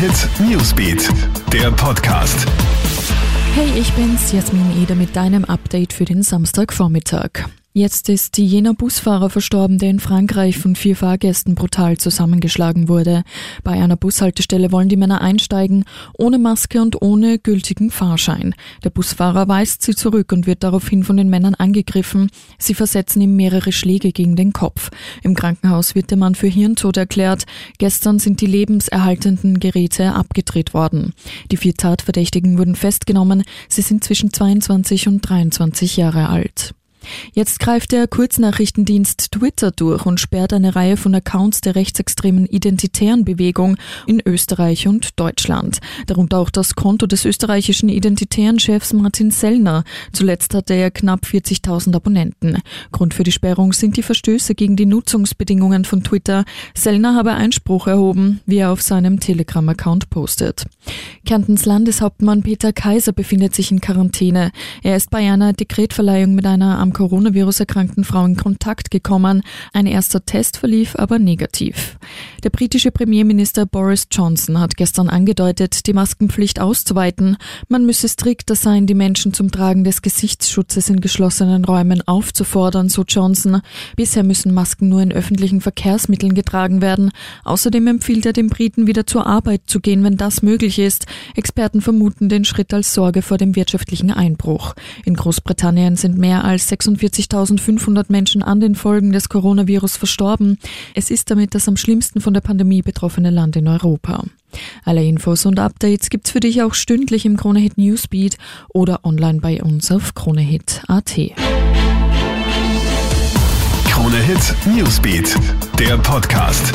Hit Newsbeat, der Podcast. Hey, ich bin's, Jasmin Eder mit deinem Update für den Samstagvormittag. Jetzt ist jener Busfahrer verstorben, der in Frankreich von vier Fahrgästen brutal zusammengeschlagen wurde. Bei einer Bushaltestelle wollen die Männer einsteigen, ohne Maske und ohne gültigen Fahrschein. Der Busfahrer weist sie zurück und wird daraufhin von den Männern angegriffen. Sie versetzen ihm mehrere Schläge gegen den Kopf. Im Krankenhaus wird der Mann für Hirntod erklärt. Gestern sind die lebenserhaltenden Geräte abgedreht worden. Die vier Tatverdächtigen wurden festgenommen. Sie sind zwischen 22 und 23 Jahre alt. Jetzt greift der Kurznachrichtendienst Twitter durch und sperrt eine Reihe von Accounts der rechtsextremen identitären Bewegung in Österreich und Deutschland. Darunter auch das Konto des österreichischen identitären Chefs Martin Sellner. Zuletzt hatte er knapp 40.000 Abonnenten. Grund für die Sperrung sind die Verstöße gegen die Nutzungsbedingungen von Twitter. Sellner habe Einspruch erhoben, wie er auf seinem Telegram-Account postet. Kärntens Landeshauptmann Peter Kaiser befindet sich in Quarantäne. Er ist bei einer Dekretverleihung mit einer am Coronavirus erkrankten Frau in Kontakt gekommen. Ein erster Test verlief aber negativ. Der britische Premierminister Boris Johnson hat gestern angedeutet, die Maskenpflicht auszuweiten. Man müsse strikter sein, die Menschen zum Tragen des Gesichtsschutzes in geschlossenen Räumen aufzufordern, so Johnson. Bisher müssen Masken nur in öffentlichen Verkehrsmitteln getragen werden. Außerdem empfiehlt er den Briten wieder zur Arbeit zu gehen, wenn das möglich ist. Experten vermuten den Schritt als Sorge vor dem wirtschaftlichen Einbruch. In Großbritannien sind mehr als 46.500 Menschen an den Folgen des Coronavirus verstorben. Es ist damit das am schlimmsten von der Pandemie betroffene Land in Europa. Alle Infos und Updates gibt's für dich auch stündlich im Kronehit Newsbeat oder online bei uns auf kronehit.at. Kronehit Newsbeat, der Podcast.